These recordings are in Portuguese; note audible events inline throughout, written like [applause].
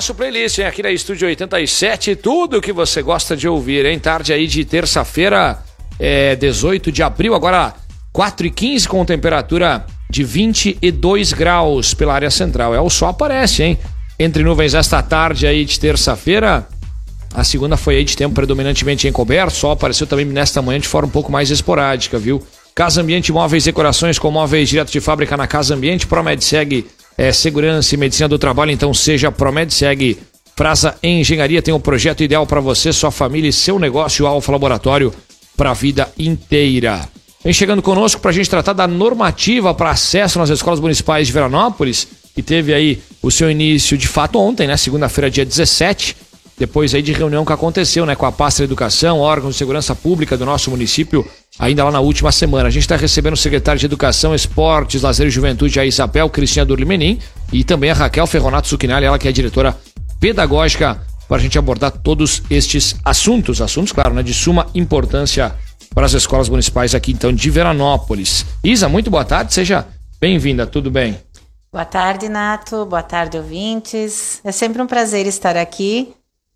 o nosso playlist, hein? Aqui na Estúdio 87, tudo que você gosta de ouvir, hein? Tarde aí de terça-feira, é, 18 de abril, agora 4 e 15 com temperatura de 22 graus pela área central. É, o sol aparece, hein? Entre nuvens esta tarde aí de terça-feira. A segunda foi aí de tempo predominantemente encoberto, sol apareceu também nesta manhã de forma um pouco mais esporádica, viu? Casa Ambiente Móveis Decorações com móveis direto de fábrica na Casa Ambiente, Promed segue é, segurança e medicina do trabalho, então seja Promed segue Frasa Engenharia tem um projeto ideal para você, sua família e seu negócio, Alfa Laboratório para a vida inteira. Vem chegando conosco para a gente tratar da normativa para acesso nas escolas municipais de Veranópolis, que teve aí o seu início de fato ontem, né? Segunda-feira, dia 17 depois aí de reunião que aconteceu, né, com a pasta de educação, órgãos de segurança pública do nosso município, ainda lá na última semana. A gente está recebendo o secretário de Educação, Esportes, Lazer e Juventude, a Isabel Cristina Durlimenin, e também a Raquel Ferronato Suquinali, ela que é diretora pedagógica, para a gente abordar todos estes assuntos, assuntos, claro, né, de suma importância para as escolas municipais aqui, então, de Veranópolis. Isa, muito boa tarde, seja bem-vinda, tudo bem? Boa tarde, Nato. Boa tarde, ouvintes. É sempre um prazer estar aqui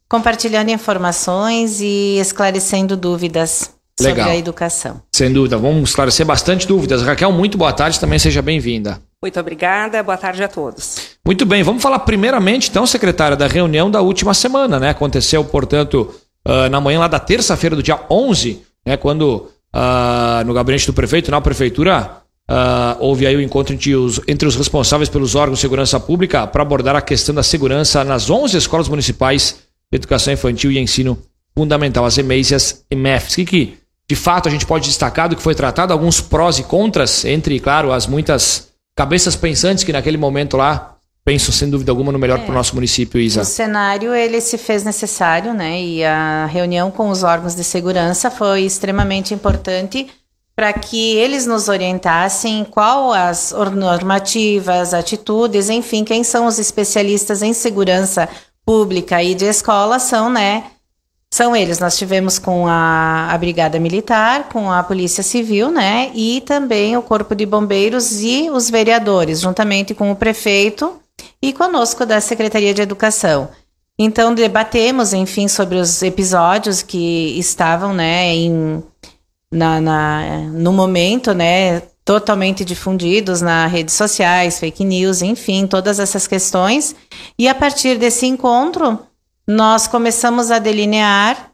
compartilhando informações e esclarecendo dúvidas Legal. sobre a educação. Sem dúvida, vamos esclarecer bastante dúvidas. Raquel, muito boa tarde, também seja bem-vinda. Muito obrigada, boa tarde a todos. Muito bem, vamos falar primeiramente, então, secretária, da reunião da última semana, né? Aconteceu, portanto, uh, na manhã lá da terça-feira do dia 11, né? Quando uh, no gabinete do prefeito, na prefeitura, uh, houve aí o encontro entre os, entre os responsáveis pelos órgãos de segurança pública para abordar a questão da segurança nas 11 escolas municipais Educação Infantil e Ensino Fundamental, as EMEIs e as EMEFs. O que, de fato, a gente pode destacar do que foi tratado? Alguns prós e contras, entre, claro, as muitas cabeças pensantes que naquele momento lá pensam, sem dúvida alguma, no melhor é. para o nosso município, Isa. O cenário, ele se fez necessário, né? E a reunião com os órgãos de segurança foi extremamente importante para que eles nos orientassem qual as normativas, atitudes, enfim, quem são os especialistas em segurança pública e de escola são, né? São eles. Nós tivemos com a, a Brigada Militar, com a Polícia Civil, né? E também o Corpo de Bombeiros e os vereadores, juntamente com o prefeito e conosco da Secretaria de Educação. Então debatemos, enfim, sobre os episódios que estavam, né, em, na, na, no momento, né, totalmente difundidos nas redes sociais, fake news, enfim, todas essas questões. E a partir desse encontro, nós começamos a delinear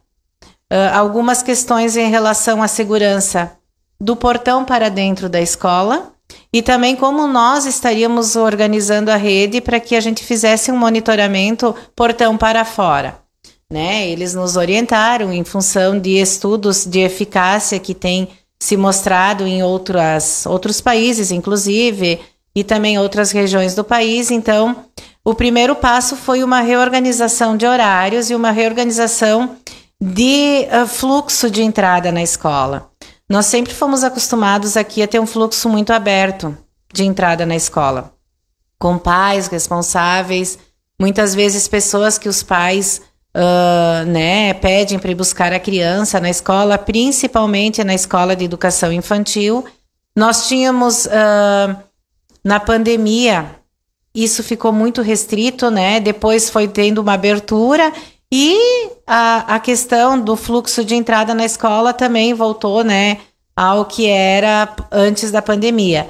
uh, algumas questões em relação à segurança do portão para dentro da escola e também como nós estaríamos organizando a rede para que a gente fizesse um monitoramento portão para fora. Né? Eles nos orientaram em função de estudos de eficácia que tem se mostrado em outras, outros países, inclusive, e também outras regiões do país. Então, o primeiro passo foi uma reorganização de horários e uma reorganização de uh, fluxo de entrada na escola. Nós sempre fomos acostumados aqui a ter um fluxo muito aberto de entrada na escola, com pais responsáveis, muitas vezes pessoas que os pais uh, né, pedem para ir buscar a criança na escola, principalmente na escola de educação infantil. Nós tínhamos uh, na pandemia isso ficou muito restrito, né? Depois foi tendo uma abertura e a, a questão do fluxo de entrada na escola também voltou, né, ao que era antes da pandemia.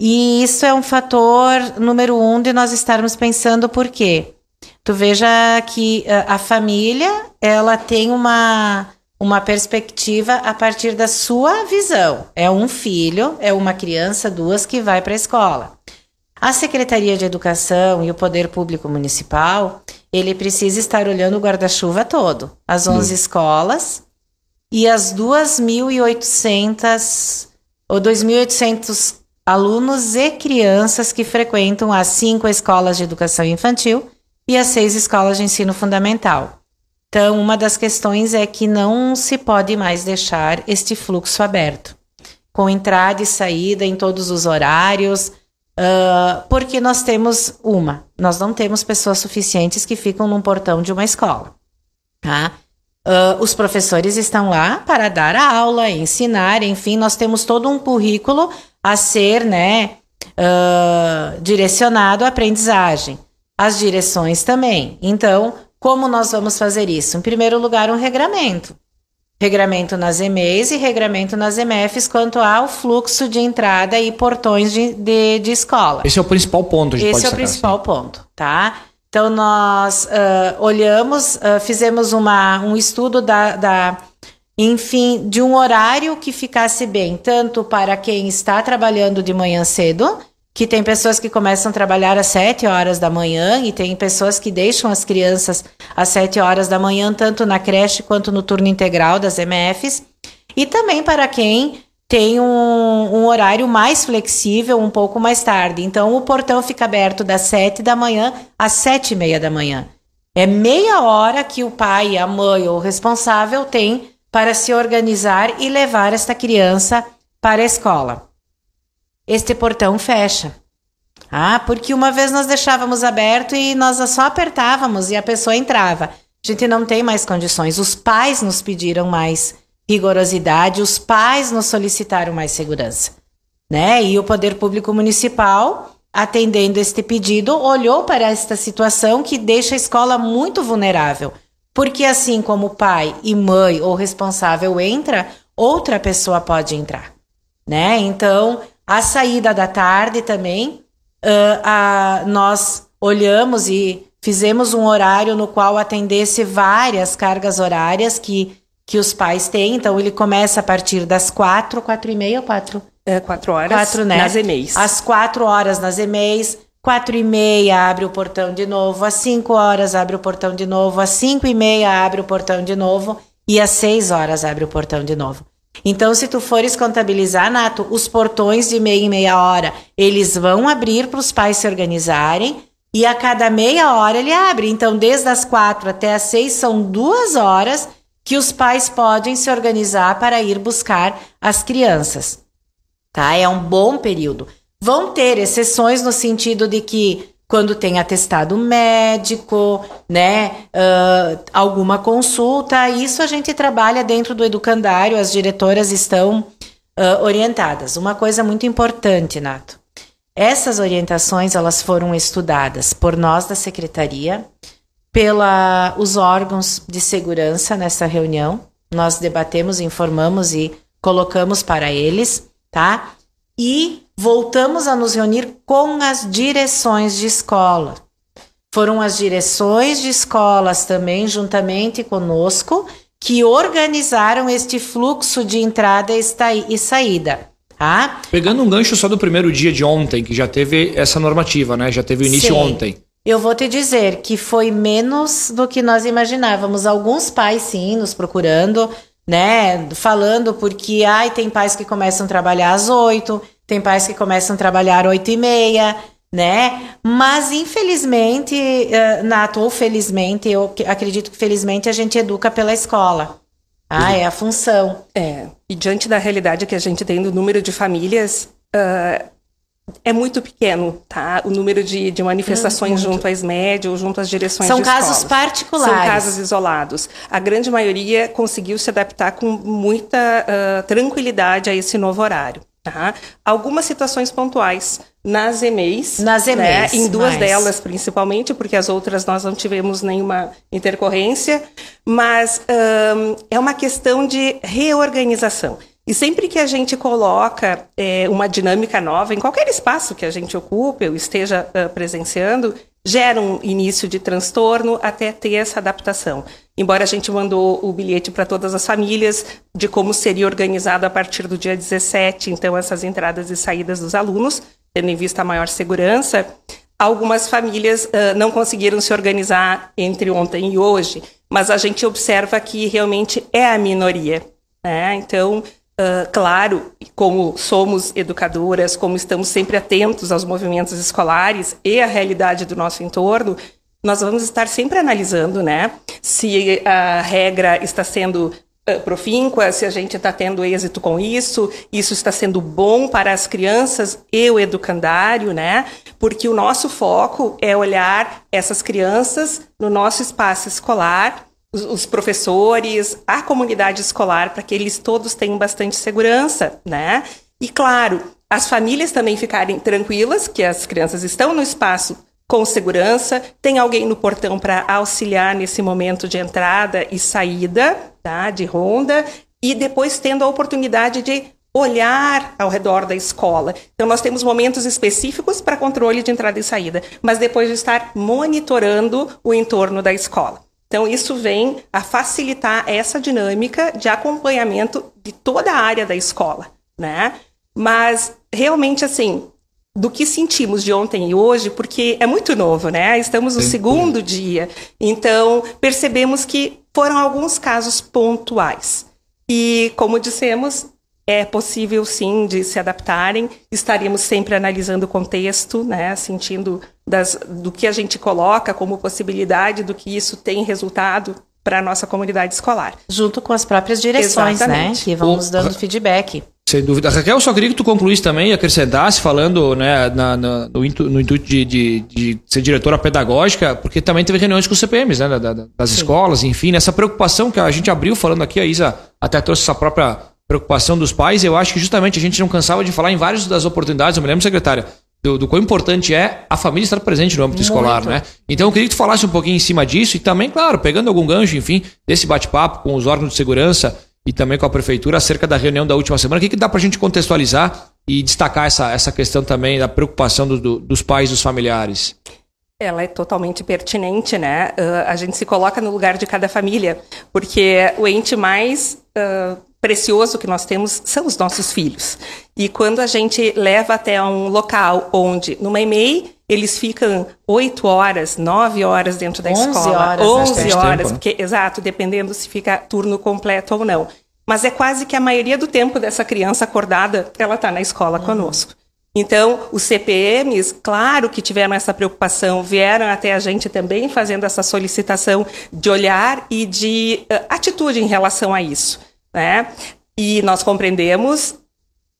E isso é um fator número um de nós estarmos pensando por quê? Tu veja que a, a família, ela tem uma, uma perspectiva a partir da sua visão. É um filho, é uma criança, duas que vai para a escola. A Secretaria de Educação e o Poder Público Municipal, ele precisa estar olhando o guarda-chuva todo. As 11 escolas e as 2.800 ou 2.800 alunos e crianças que frequentam as cinco escolas de educação infantil e as seis escolas de ensino fundamental. Então, uma das questões é que não se pode mais deixar este fluxo aberto, com entrada e saída em todos os horários, uh, porque nós temos uma, nós não temos pessoas suficientes que ficam num portão de uma escola. Tá? Uh, os professores estão lá para dar a aula, ensinar, enfim, nós temos todo um currículo a ser né, uh, direcionado à aprendizagem. as direções também. Então, como nós vamos fazer isso? Em primeiro lugar, um regramento. Regramento nas EMEIs e regramento nas EMFs quanto ao fluxo de entrada e portões de, de, de escola. Esse é o principal ponto. A gente Esse é o principal assim. ponto, tá? Então, nós uh, olhamos, uh, fizemos uma, um estudo da, da, enfim, de um horário que ficasse bem, tanto para quem está trabalhando de manhã cedo, que tem pessoas que começam a trabalhar às 7 horas da manhã e tem pessoas que deixam as crianças às 7 horas da manhã, tanto na creche quanto no turno integral das MFs. E também para quem tem um, um, horário mais flexível, um pouco mais tarde. Então, o portão fica aberto das 7 da manhã às 7 e meia da manhã. É meia hora que o pai, a mãe ou o responsável tem para se organizar e levar esta criança para a escola este portão fecha. Ah, porque uma vez nós deixávamos aberto e nós só apertávamos e a pessoa entrava. A gente não tem mais condições. Os pais nos pediram mais rigorosidade, os pais nos solicitaram mais segurança, né? E o poder público municipal, atendendo este pedido, olhou para esta situação que deixa a escola muito vulnerável, porque assim como pai e mãe ou responsável entra, outra pessoa pode entrar, né? Então, a saída da tarde também, uh, a, nós olhamos e fizemos um horário no qual atendesse várias cargas horárias que, que os pais têm. Então, ele começa a partir das quatro, quatro e meia ou quatro? É, quatro horas quatro, né? nas EMEIs. Às quatro horas nas EMEIs. Quatro e meia abre o portão de novo, às cinco horas abre o portão de novo, às cinco e meia abre o portão de novo e às seis horas abre o portão de novo. Então, se tu fores contabilizar, Nato, os portões de meia em meia hora, eles vão abrir para os pais se organizarem e a cada meia hora ele abre. Então, desde as quatro até as seis são duas horas que os pais podem se organizar para ir buscar as crianças. Tá? É um bom período. Vão ter exceções no sentido de que quando tem atestado médico, né, uh, alguma consulta, isso a gente trabalha dentro do educandário, as diretoras estão uh, orientadas. Uma coisa muito importante, Nato, essas orientações elas foram estudadas por nós da secretaria, pela os órgãos de segurança nessa reunião, nós debatemos, informamos e colocamos para eles, tá? E voltamos a nos reunir com as direções de escola. Foram as direções de escolas também, juntamente conosco, que organizaram este fluxo de entrada e saída. Tá? Pegando um gancho só do primeiro dia de ontem, que já teve essa normativa, né? Já teve o início sim. ontem. Eu vou te dizer que foi menos do que nós imaginávamos. Alguns pais, sim, nos procurando, né? Falando porque, ai, tem pais que começam a trabalhar às oito, tem pais que começam a trabalhar oito e meia, né? Mas infelizmente, uh, Nato, ou felizmente, eu acredito que felizmente a gente educa pela escola. Ah, é a função. É. E diante da realidade que a gente tem do número de famílias, uh, é muito pequeno, tá? O número de, de manifestações hum, junto às médias ou junto às direções São casos particulares. São casos isolados. A grande maioria conseguiu se adaptar com muita uh, tranquilidade a esse novo horário. Tá? Algumas situações pontuais nas EMEIs. Nas EMEIs. Né? Em duas mas... delas, principalmente, porque as outras nós não tivemos nenhuma intercorrência. Mas é uma questão de reorganização. E sempre que a gente coloca é, uma dinâmica nova em qualquer espaço que a gente ocupe ou esteja uh, presenciando, gera um início de transtorno até ter essa adaptação. Embora a gente mandou o bilhete para todas as famílias de como seria organizado a partir do dia 17, então essas entradas e saídas dos alunos, tendo em vista a maior segurança, algumas famílias uh, não conseguiram se organizar entre ontem e hoje, mas a gente observa que realmente é a minoria. Né? Então, Uh, claro, como somos educadoras, como estamos sempre atentos aos movimentos escolares e à realidade do nosso entorno, nós vamos estar sempre analisando, né? Se a regra está sendo uh, profínqua, se a gente está tendo êxito com isso, isso está sendo bom para as crianças e o educandário, né? Porque o nosso foco é olhar essas crianças no nosso espaço escolar os, os professores, a comunidade escolar, para que eles todos tenham bastante segurança, né? E claro, as famílias também ficarem tranquilas que as crianças estão no espaço com segurança, tem alguém no portão para auxiliar nesse momento de entrada e saída, tá, de ronda, e depois tendo a oportunidade de olhar ao redor da escola. Então, nós temos momentos específicos para controle de entrada e saída, mas depois de estar monitorando o entorno da escola. Então, isso vem a facilitar essa dinâmica de acompanhamento de toda a área da escola, né? Mas, realmente, assim, do que sentimos de ontem e hoje, porque é muito novo, né? Estamos no Sim. segundo dia. Então, percebemos que foram alguns casos pontuais. E, como dissemos, é possível sim de se adaptarem. Estaríamos sempre analisando o contexto, né, sentindo das, do que a gente coloca como possibilidade, do que isso tem resultado para a nossa comunidade escolar. Junto com as próprias direções, né, Exatamente. né, que vão nos dando feedback. Sem dúvida. Raquel, só queria que tu concluísse também e acrescentasse, falando né, na, na, no, intuito, no, intuito de, de, de, ser diretora pedagógica, porque também teve reuniões com os CPMs, né, da, da, das Sim. escolas, enfim, nessa preocupação que a gente abriu falando aqui, a Isa até trouxe essa própria preocupação dos pais, eu acho que justamente a gente não cansava de falar em várias das oportunidades, eu me lembro, secretária, do, do quão importante é a família estar presente no âmbito Muito. escolar, né? Então eu queria que tu falasse um pouquinho em cima disso e também, claro, pegando algum gancho, enfim, desse bate-papo com os órgãos de segurança e também com a prefeitura acerca da reunião da última semana. O que, que dá para a gente contextualizar e destacar essa, essa questão também da preocupação do, do, dos pais e dos familiares? Ela é totalmente pertinente, né? Uh, a gente se coloca no lugar de cada família, porque o ente mais uh, precioso que nós temos são os nossos filhos. E quando a gente leva até um local onde, numa EMEI, eles ficam oito horas, nove horas dentro da escola, horas, onze horas, tempo, né? porque exato, dependendo se fica turno completo ou não. Mas é quase que a maioria do tempo dessa criança acordada, ela está na escola uhum. conosco. Então, os CPMs, claro que tiveram essa preocupação, vieram até a gente também fazendo essa solicitação de olhar e de uh, atitude em relação a isso né? E nós compreendemos,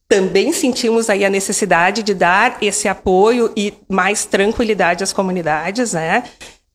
também sentimos aí a necessidade de dar esse apoio e mais tranquilidade às comunidades, né?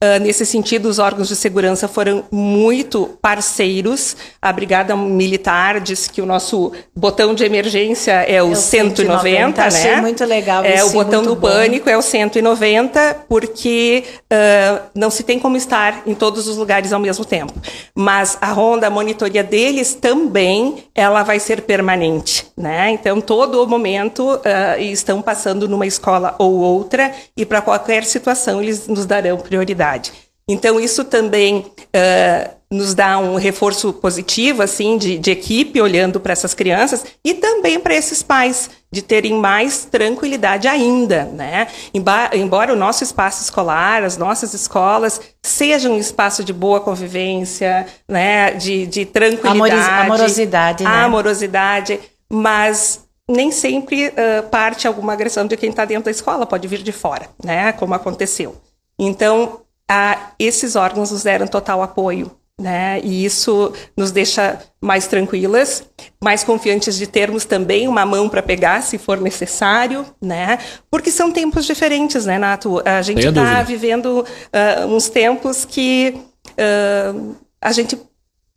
Uh, nesse sentido, os órgãos de segurança foram muito parceiros. A Brigada Militar disse que o nosso botão de emergência é o é 190, 190, né? Achei muito legal. É o botão do bom. pânico é o 190, porque uh, não se tem como estar em todos os lugares ao mesmo tempo. Mas a ronda, a monitoria deles também, ela vai ser permanente, né? Então, todo o momento uh, estão passando numa escola ou outra e para qualquer situação eles nos darão prioridade. Então, isso também uh, nos dá um reforço positivo, assim, de, de equipe, olhando para essas crianças, e também para esses pais, de terem mais tranquilidade ainda, né? Embora o nosso espaço escolar, as nossas escolas, sejam um espaço de boa convivência, né? De, de tranquilidade. Amorosidade, né? Amorosidade, mas nem sempre uh, parte alguma agressão de quem está dentro da escola, pode vir de fora, né? Como aconteceu. Então, a, esses órgãos nos deram total apoio. Né? E isso nos deixa mais tranquilas, mais confiantes de termos também uma mão para pegar, se for necessário, né? Porque são tempos diferentes, né, Nato? A gente está vivendo uh, uns tempos que uh, a gente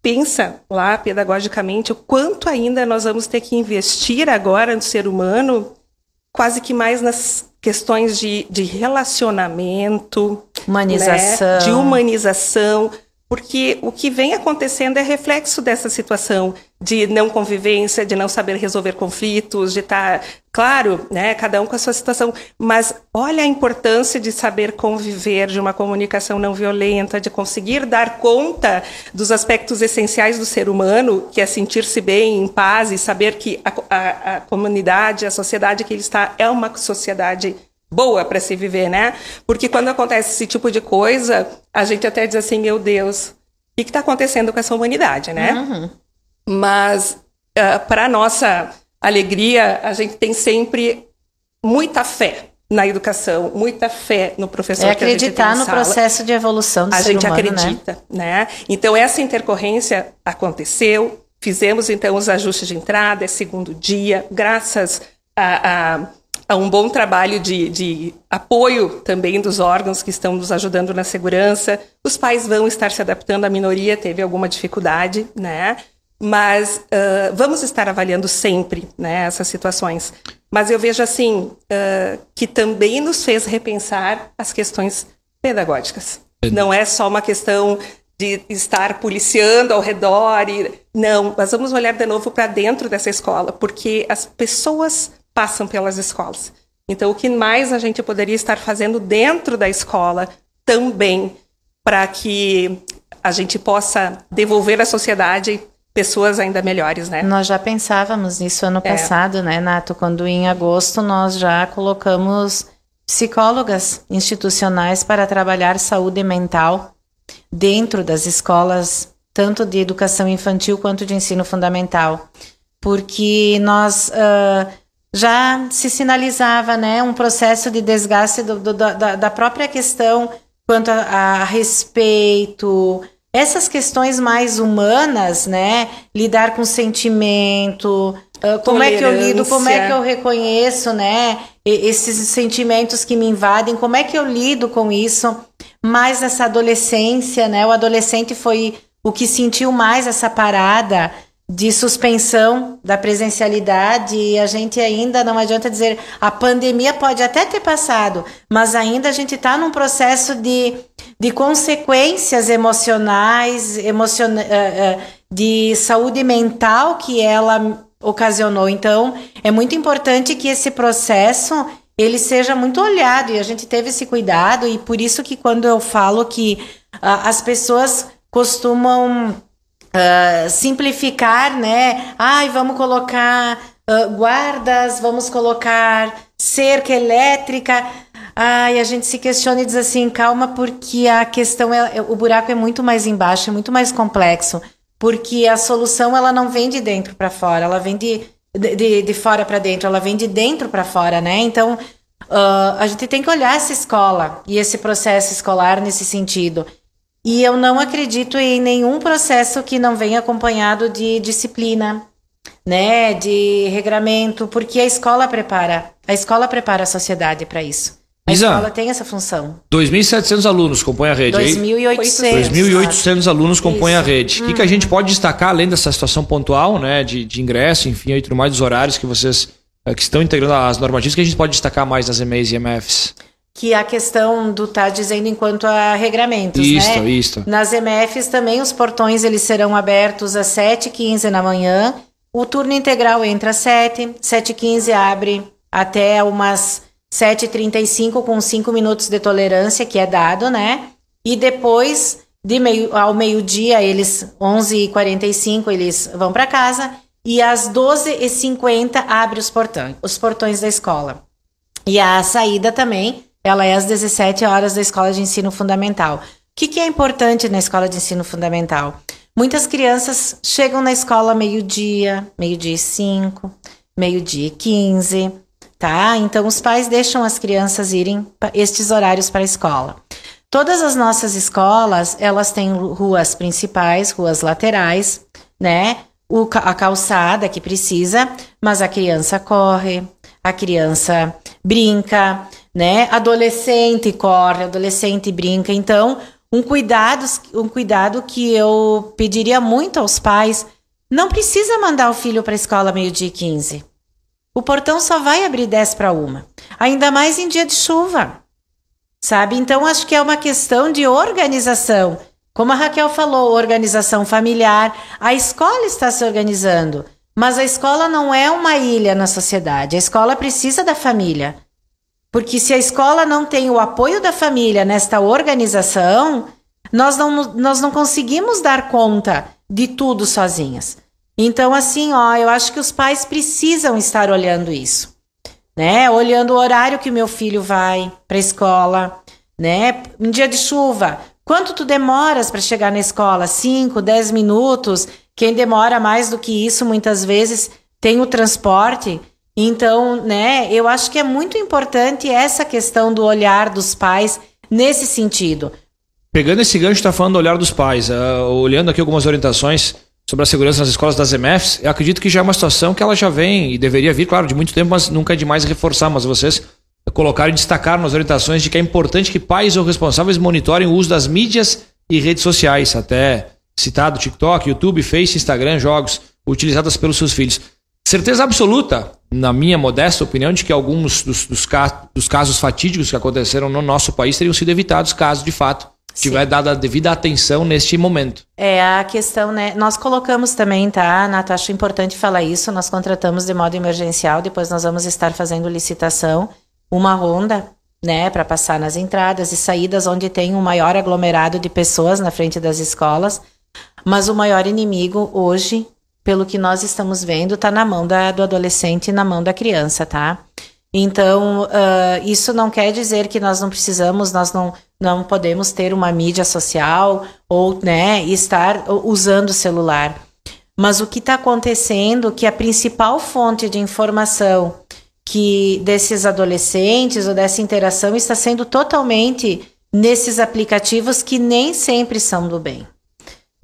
pensa lá pedagogicamente o quanto ainda nós vamos ter que investir agora no ser humano, quase que mais nas questões de, de relacionamento, humanização. Né, de humanização, porque o que vem acontecendo é reflexo dessa situação de não convivência, de não saber resolver conflitos, de estar, tá, claro, né, cada um com a sua situação, mas olha a importância de saber conviver, de uma comunicação não violenta, de conseguir dar conta dos aspectos essenciais do ser humano, que é sentir-se bem, em paz e saber que a, a, a comunidade, a sociedade que ele está é uma sociedade boa para se viver, né? Porque quando acontece esse tipo de coisa, a gente até diz assim, meu Deus, o que está acontecendo com essa humanidade, né? Uhum. Mas, uh, ah, para nossa alegria, a gente tem sempre muita fé na educação, muita fé no professor. É acreditar no sala. processo de evolução do a ser humano, A gente acredita, né? né? Então essa intercorrência aconteceu. Fizemos então os ajustes de entrada, é segundo dia, graças a, a a um bom trabalho de, de, apoio também dos órgãos que estão nos ajudando na segurança. Os pais vão estar se adaptando, a minoria teve alguma dificuldade, né? Mas uh, vamos estar avaliando sempre né, essas situações. mas eu vejo assim uh, que também nos fez repensar as questões pedagógicas. Não é só uma questão de estar policiando ao redor. E... Não, mas vamos olhar de novo para dentro dessa escola, porque as pessoas passam pelas escolas. Então, o que mais a gente poderia estar fazendo dentro da escola também para que a gente possa devolver à sociedade pessoas ainda melhores, né? Nós já pensávamos nisso ano é. passado, né, Nato? Quando em agosto nós já colocamos psicólogas institucionais para trabalhar saúde mental dentro das escolas, tanto de educação infantil quanto de ensino fundamental, porque nós uh, já se sinalizava né, um processo de desgaste do, do, da, da, própria questão quanto a, a, respeito, essas questões mais humanas, né, lidar com sentimento, uh, como é que eu lido, como é que eu reconheço, né, esses sentimentos que me invadem, como é que eu lido com isso? mais nessa adolescência, né? O adolescente foi o que sentiu mais essa parada de suspensão da presencialidade e a gente ainda não adianta dizer a pandemia pode até ter passado, mas ainda a gente está num processo de, de consequências emocionais, emocion, uh, uh, de saúde mental que ela ocasionou. Então, é muito importante que esse processo ele seja muito olhado e a gente teve esse cuidado e por isso que quando eu falo que uh, as pessoas costumam uh, simplificar, né? Ai, vamos colocar uh, guardas, vamos colocar cerca elétrica. Ai, a gente se questiona e diz assim, calma, porque a questão é, o buraco é muito mais embaixo, é muito mais complexo, porque a solução ela não vem de dentro para fora, ela vem de de, de fora para dentro, ela vem de dentro para fora, né? Então, uh, a gente tem que olhar essa escola e esse processo escolar nesse sentido. E eu não acredito em nenhum processo que não venha acompanhado de disciplina, né, de regramento, porque a escola prepara, a escola prepara a sociedade para isso. A Isa, escola tem essa função. 2.700 alunos compõem a rede. 2.800. 2.800 alunos compõem Isso. a rede. O que, que, a gente uhum. pode destacar, além dessa situação pontual, né, de, de ingresso, enfim, e tudo mais, dos horários que vocês eh, que estão integrando as normativas, que a gente pode destacar mais nas EMEIs e MFs? Que a questão do tá dizendo enquanto a regramentos, isto, né? Isto. Nas MFs também os portões eles serão abertos às 7h15 da manhã. O turno integral entra às 7, 7h15 abre até umas 7h35 com 5 minutos de tolerância que é dado, né? E depois, de meio, ao meio-dia, eles, 11h45, eles vão para casa. E às 12h50 abre os portões, os portões da escola. E a saída também, ela é às 17 horas da escola de ensino fundamental. O que, que é importante na escola de ensino fundamental? Muitas crianças chegam na escola meio-dia, meio-dia e 5, meio-dia e 15 tá? Então os pais deixam as crianças irem estes horários para a escola. Todas as nossas escolas, elas têm ruas principais, ruas laterais, né? O, a calçada que precisa, mas a criança corre, a criança brinca, né? Adolescente corre, adolescente brinca. Então, um cuidado, um cuidado que eu pediria muito aos pais, não precisa mandar o filho para a escola meio-dia e 15 o portão só vai abrir 10 para uma. Ainda mais em dia de chuva. Sabe? Então acho que é uma questão de organização. Como a Raquel falou, organização familiar. A escola está se organizando, mas a escola não é uma ilha na sociedade. A escola precisa da família. Porque se a escola não tem o apoio da família nesta organização, nós não, nós não conseguimos dar conta de tudo sozinhas. Então, assim, ó, eu acho que os pais precisam estar olhando isso, né? Olhando o horário que meu filho vai para a escola, né? Em dia de chuva, quanto tu demoras para chegar na escola? 5, 10 minutos? Quem demora mais do que isso, muitas vezes, tem o transporte. Então, né, eu acho que é muito importante essa questão do olhar dos pais nesse sentido. Pegando esse gancho, está falando do olhar dos pais, uh, olhando aqui algumas orientações sobre a segurança nas escolas das MFs, eu acredito que já é uma situação que ela já vem e deveria vir, claro, de muito tempo, mas nunca é demais reforçar. Mas vocês colocaram e destacaram nas orientações de que é importante que pais ou responsáveis monitorem o uso das mídias e redes sociais, até citado TikTok, YouTube, Face, Instagram, jogos utilizadas pelos seus filhos. Certeza absoluta, na minha modesta opinião, de que alguns dos, dos, dos casos fatídicos que aconteceram no nosso país teriam sido evitados caso, de fato, tiver dado a devida atenção neste momento. É a questão, né? Nós colocamos também, tá, Nato? Acho importante falar isso. Nós contratamos de modo emergencial, depois nós vamos estar fazendo licitação, uma ronda, né, para passar nas entradas e saídas onde tem um maior aglomerado de pessoas na frente das escolas. Mas o maior inimigo hoje, pelo que nós estamos vendo, está na mão da, do adolescente e na mão da criança, tá? Então, uh, isso não quer dizer que nós não precisamos, nós não, não podemos ter uma mídia social ou né, estar usando o celular. Mas o que está acontecendo, que a principal fonte de informação que desses adolescentes ou dessa interação está sendo totalmente nesses aplicativos que nem sempre são do bem.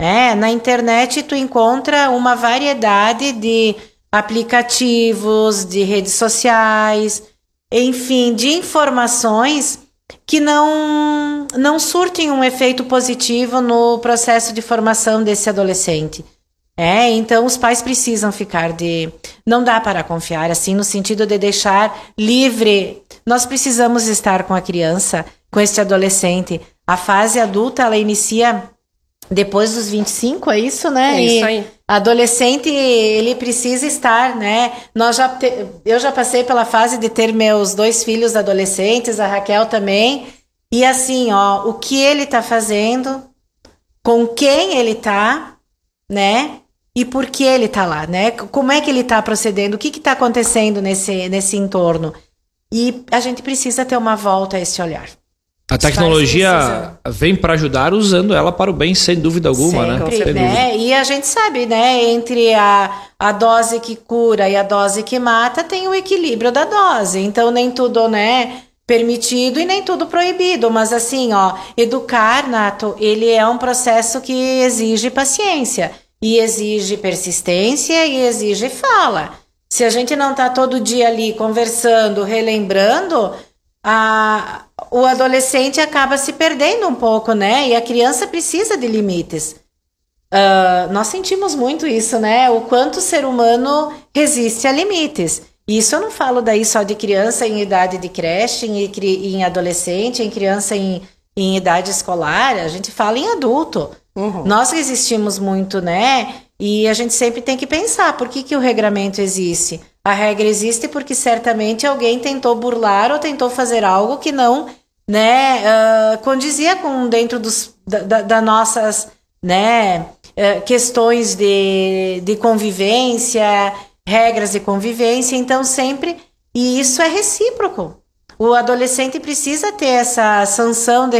É, na internet tu encontra uma variedade de aplicativos, de redes sociais, enfim, de informações que não, não surtem um efeito positivo no processo de formação desse adolescente. É, então os pais precisam ficar de. Não dá para confiar, assim, no sentido de deixar livre. Nós precisamos estar com a criança, com este adolescente. A fase adulta, ela inicia depois dos 25, é isso, né? É isso aí. Adolescente, ele precisa estar, né? Nós já te, eu já passei pela fase de ter meus dois filhos adolescentes, a Raquel também. E assim, ó, o que ele tá fazendo, com quem ele tá, né? E por que ele tá lá, né? Como é que ele tá procedendo? O que que tá acontecendo nesse, nesse entorno? E a gente precisa ter uma volta a esse olhar. A tecnologia vem para ajudar usando ela para o bem, sem dúvida alguma, né? Sempre, né? Sem né? Dúvida. E a gente sabe, né? Entre a, a dose que cura e a dose que mata, tem o equilíbrio da dose. Então, nem tudo, né? Permitido e nem tudo proibido. Mas, assim, ó, educar, Nato, ele é um processo que exige paciência, e exige persistência e exige fala. Se a gente não tá todo dia ali conversando, relembrando, a, o adolescente acaba se perdendo um pouco, né? E a criança precisa de limites. Uh, nós sentimos muito isso, né? O quanto o ser humano resiste a limites. Isso eu não falo daí só de criança em idade de creche, em, em adolescente, em criança em, em idade escolar, a gente fala em adulto. Uhum. Nós resistimos muito, né? E a gente sempre tem que pensar por que, que o regramento existe. A regra existe porque certamente alguém tentou burlar ou tentou fazer algo que não né, uh, condizia com dentro dos, da, da nossas, né, uh, questões de, de convivência, regras de convivência, então sempre, e isso é recíproco. O adolescente precisa ter essa sanção de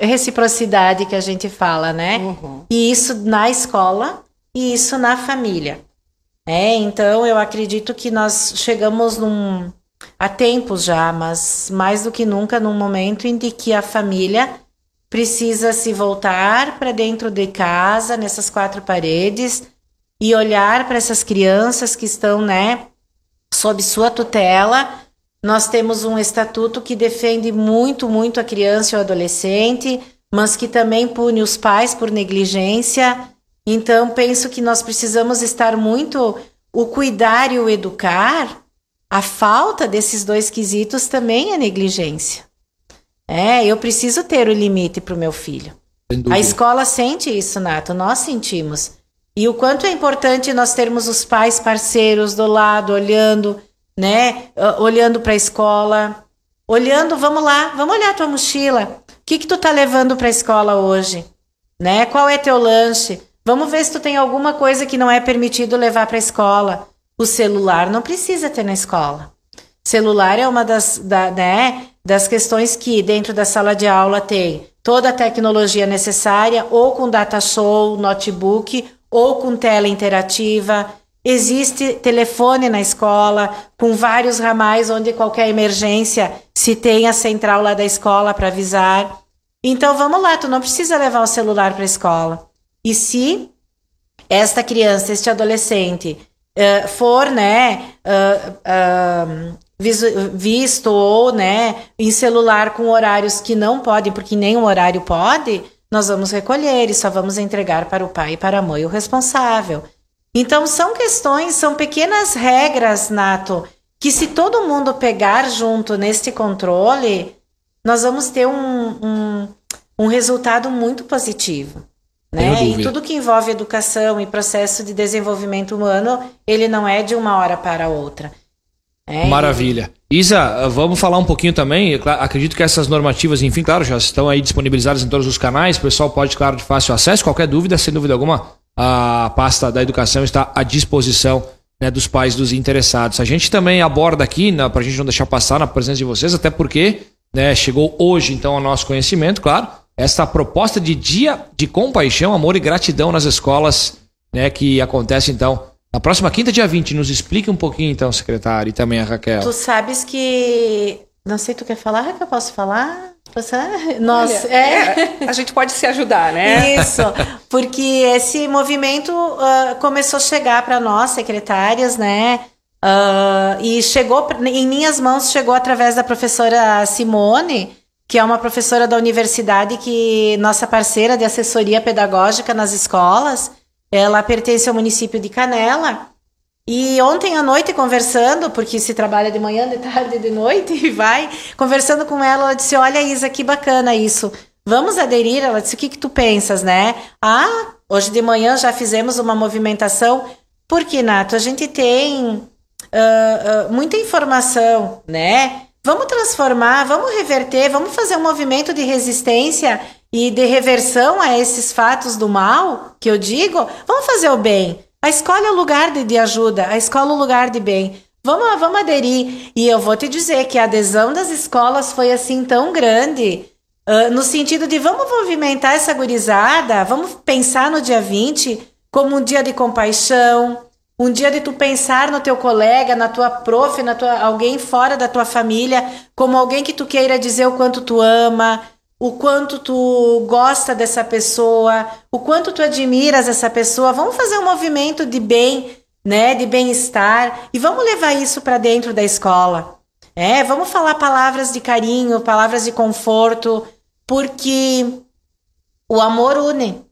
reciprocidade que a gente fala, né? Uhum. E isso na escola e isso na família. É, então eu acredito que nós chegamos num, há tempos já, mas mais do que nunca num momento em que a família precisa se voltar para dentro de casa, nessas quatro paredes, e olhar para essas crianças que estão, né, sob sua tutela. Nós temos um estatuto que defende muito, muito a criança e o adolescente, mas que também pune os pais por negligência. Então, penso que nós precisamos estar muito o cuidar e o educar a falta desses dois quesitos também é negligência. É, eu preciso ter o limite para o meu filho. A escola sente isso, Nato, nós sentimos. E o quanto é importante nós termos os pais parceiros do lado, olhando, né? Olhando para a escola, olhando, vamos lá, vamos olhar a tua mochila. O que que tu tá levando para a escola hoje? Né? Qual é teu lanche? Vamos ver se tu tem alguma coisa que não é permitido levar para a escola. O celular não precisa ter na escola. Celular é uma das, da, né, das questões que dentro da sala de aula tem toda a tecnologia necessária, ou com data show, notebook, ou com tela interativa. Existe telefone na escola, com vários ramais, onde qualquer emergência se tem a central lá da escola para avisar. Então vamos lá, tu não precisa levar o celular para a escola. E se esta criança, este adolescente, uh, for, né, uh, uh, visto ou, né, em celular com horários que não podem, porque nenhum horário pode, nós vamos recolher e só vamos entregar para o pai e para a mãe o responsável. Então são questões, são pequenas regras, Nato, que se todo mundo pegar junto neste controle, nós vamos ter um, um, um resultado muito positivo. Né? E tudo que envolve educação e processo de desenvolvimento humano, ele não é de uma hora para outra. É, Maravilha. Isa, vamos falar um pouquinho também. Acredito que essas normativas, enfim, claro, já estão aí disponibilizadas em todos os canais. O pessoal pode, claro, de fácil acesso. Qualquer dúvida, sem dúvida alguma, a pasta da educação está à disposição né, dos pais dos interessados. A gente também aborda aqui, para a gente não deixar passar na presença de vocês, até porque né, chegou hoje, então, ao nosso conhecimento, claro, essa proposta de dia de compaixão, amor e gratidão nas escolas, né, que acontece, então, na próxima quinta, dia 20. Nos explique um pouquinho, então, secretário, e também a Raquel. Tu sabes que. Não sei, tu quer falar, Raquel? Posso falar? [laughs] Nós, Olha, é... é... a gente pode se ajudar, né? Isso, porque esse movimento uh, começou a chegar para nós, secretárias, né? Uh, e chegou em minhas mãos, chegou através da professora Simone, que é uma professora da universidade que nossa parceira de assessoria pedagógica nas escolas. Ela pertence ao município de Canela. E ontem à noite, conversando, porque se trabalha de manhã, de tarde, de noite, [laughs] e vai, conversando com ela, ela disse: Olha, Isa, que bacana isso. Vamos aderir? Ela disse: O que, que tu pensas, né? Ah, hoje de manhã já fizemos uma movimentação. Porque, Nato, a gente tem uh, uh, muita informação, né? Vamos transformar, vamos reverter, vamos fazer um movimento de resistência e de reversão a esses fatos do mal, que eu digo, vamos fazer o bem. A escola é o lugar de, de ajuda, a escola é o lugar de bem. Vamos, vamos aderir. E eu vou te dizer que a adesão das escolas foi assim tão grande, uh, no sentido de vamos movimentar essa gurizada, vamos pensar no dia 20 como um dia de compaixão, um dia de tu pensar no teu colega, na tua prof, na tua alguém fora da tua família, como alguém que tu queira dizer o quanto tu ama, o quanto tu gosta dessa pessoa, o quanto tu admiras essa pessoa. Vamos fazer um movimento de bem, né, de bem-estar e vamos levar isso para dentro da escola. É, vamos falar palavras de carinho, palavras de conforto, porque o amor une,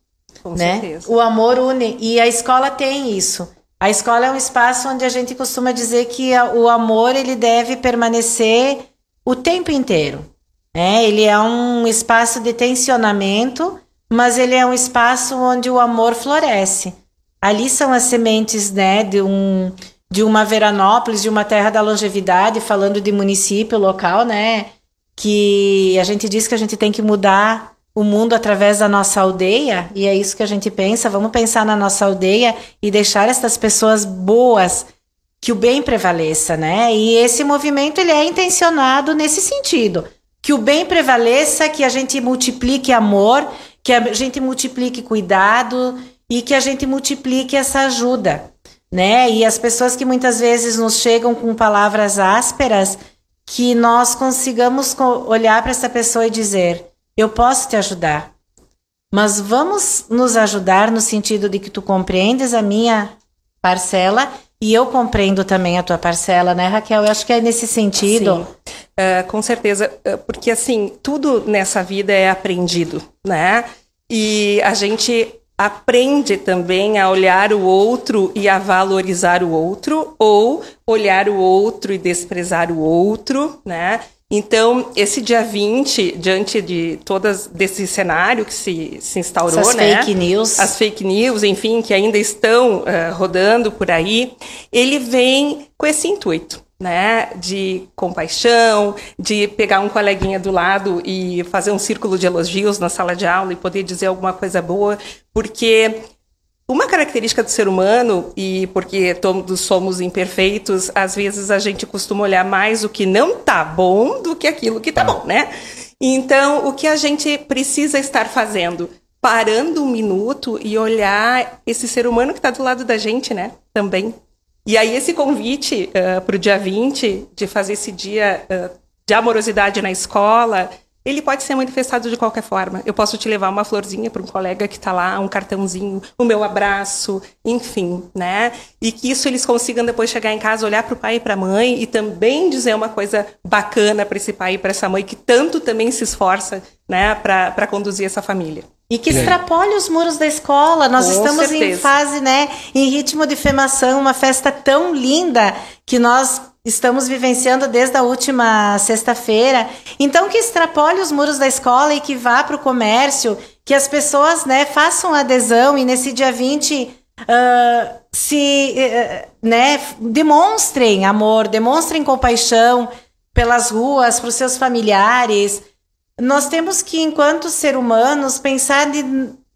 Com né? Certeza. O amor une e a escola tem isso. A escola é um espaço onde a gente costuma dizer que o amor ele deve permanecer o tempo inteiro. É, ele é um espaço de tensionamento, mas ele é um espaço onde o amor floresce. Ali são as sementes, né, de um de uma Veranópolis, de uma terra da longevidade, falando de município local, né, que a gente diz que a gente tem que mudar o mundo através da nossa aldeia, e é isso que a gente pensa, vamos pensar na nossa aldeia e deixar essas pessoas boas, que o bem prevaleça, né? E esse movimento ele é intencionado nesse sentido que o bem prevaleça, que a gente multiplique amor, que a gente multiplique cuidado e que a gente multiplique essa ajuda, né? E as pessoas que muitas vezes nos chegam com palavras ásperas, que nós consigamos olhar para essa pessoa e dizer: eu posso te ajudar, mas vamos nos ajudar no sentido de que tu compreendes a minha parcela e eu compreendo também a tua parcela, né, Raquel? Eu acho que é nesse sentido. Uh, com certeza, uh, porque assim, tudo nessa vida é aprendido, né? E a gente aprende também a olhar o outro e a valorizar o outro, ou olhar o outro e desprezar o outro, né? Então, esse dia 20, diante de todas desse cenário que se, se instaurou, Essas né? fake news. As fake news, enfim, que ainda estão uh, rodando por aí, ele vem com esse intuito. Né, de compaixão, de pegar um coleguinha do lado e fazer um círculo de elogios na sala de aula e poder dizer alguma coisa boa, porque uma característica do ser humano, e porque todos somos imperfeitos, às vezes a gente costuma olhar mais o que não tá bom do que aquilo que tá bom, né? Então, o que a gente precisa estar fazendo? Parando um minuto e olhar esse ser humano que está do lado da gente, né? Também. E aí, esse convite uh, para o dia 20, de fazer esse dia uh, de amorosidade na escola, ele pode ser manifestado de qualquer forma. Eu posso te levar uma florzinha para um colega que está lá, um cartãozinho, o meu abraço, enfim, né? E que isso eles consigam depois chegar em casa, olhar para o pai e para a mãe e também dizer uma coisa bacana para esse pai e para essa mãe que tanto também se esforça, né, para conduzir essa família. E que extrapole os muros da escola. Nós Com estamos certeza. em fase, né, em ritmo de femação, uma festa tão linda que nós estamos vivenciando desde a última sexta-feira. Então que extrapole os muros da escola e que vá para o comércio, que as pessoas, né, façam adesão e nesse dia 20 ah, se, eh, né, demonstrem amor, demonstrem compaixão pelas ruas, para os seus familiares. Nós temos que, enquanto ser humanos, pensar de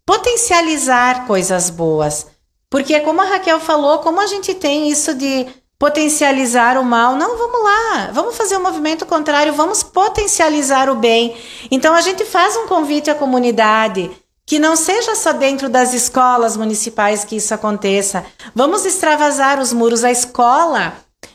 potencializar coisas boas. Porque, como a Raquel falou, como a gente tem isso de potencializar o mal, não, vamos lá, vamos fazer um movimento contrário, vamos potencializar o bem. Então, a gente faz um convite à comunidade. Que não seja só dentro das escolas municipais que isso aconteça. Vamos extravasar os muros. A escola,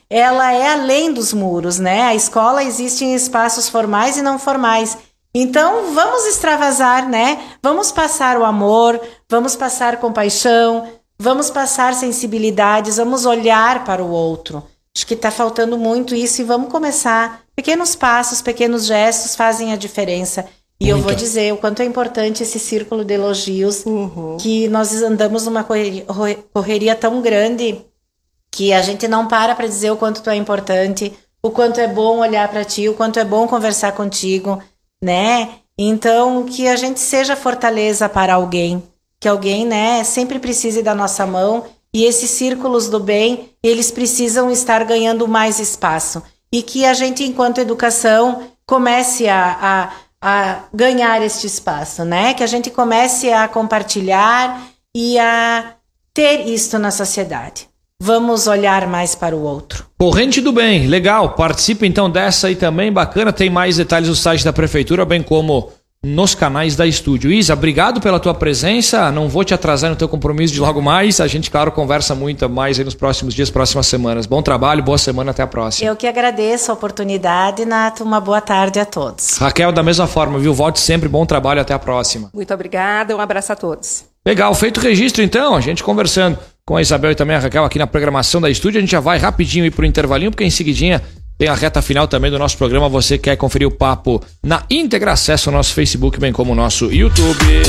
ela é além dos muros, né? A escola existe em espaços formais e não formais. Então, vamos extravasar, né? Vamos passar o amor, vamos passar compaixão, vamos passar sensibilidades, vamos olhar para o outro. Acho que está faltando muito isso e vamos começar. Pequenos passos, pequenos gestos fazem a diferença. E eu Muito. vou dizer o quanto é importante esse círculo de elogios, que nós andamos numa correria, correria tão grande que a gente não para para dizer o quanto tu é importante, o quanto é bom olhar para ti, o quanto é bom conversar contigo, né? Então, que a gente seja fortaleza para alguém, que alguém, né, sempre precise da nossa mão e esses círculos do bem, eles precisam estar ganhando mais espaço e que a gente, enquanto educação, comece a, a, a ganhar este espaço, né? Que a gente comece a compartilhar e a ter isto na sociedade. Vamos olhar mais para o outro. Corrente do Bem, legal. Participe então dessa aí também, bacana. Tem mais detalhes no site da Prefeitura, bem como nos canais da Estúdio. Isa, obrigado pela tua presença. Não vou te atrasar no teu compromisso de logo mais. A gente, claro, conversa muito mais aí nos próximos dias, próximas semanas. Bom trabalho, boa semana, até a próxima. Eu que agradeço a oportunidade, Nato. Uma boa tarde a todos. Raquel, da mesma forma, viu? Volte sempre, bom trabalho, até a próxima. Muito obrigada, um abraço a todos. Legal, feito o registro então, a gente conversando com a Isabel e também a Raquel aqui na programação da estúdio. A gente já vai rapidinho ir pro intervalinho, porque em seguidinha tem a reta final também do nosso programa. Você quer conferir o papo na íntegra, acessa o nosso Facebook, bem como o nosso YouTube.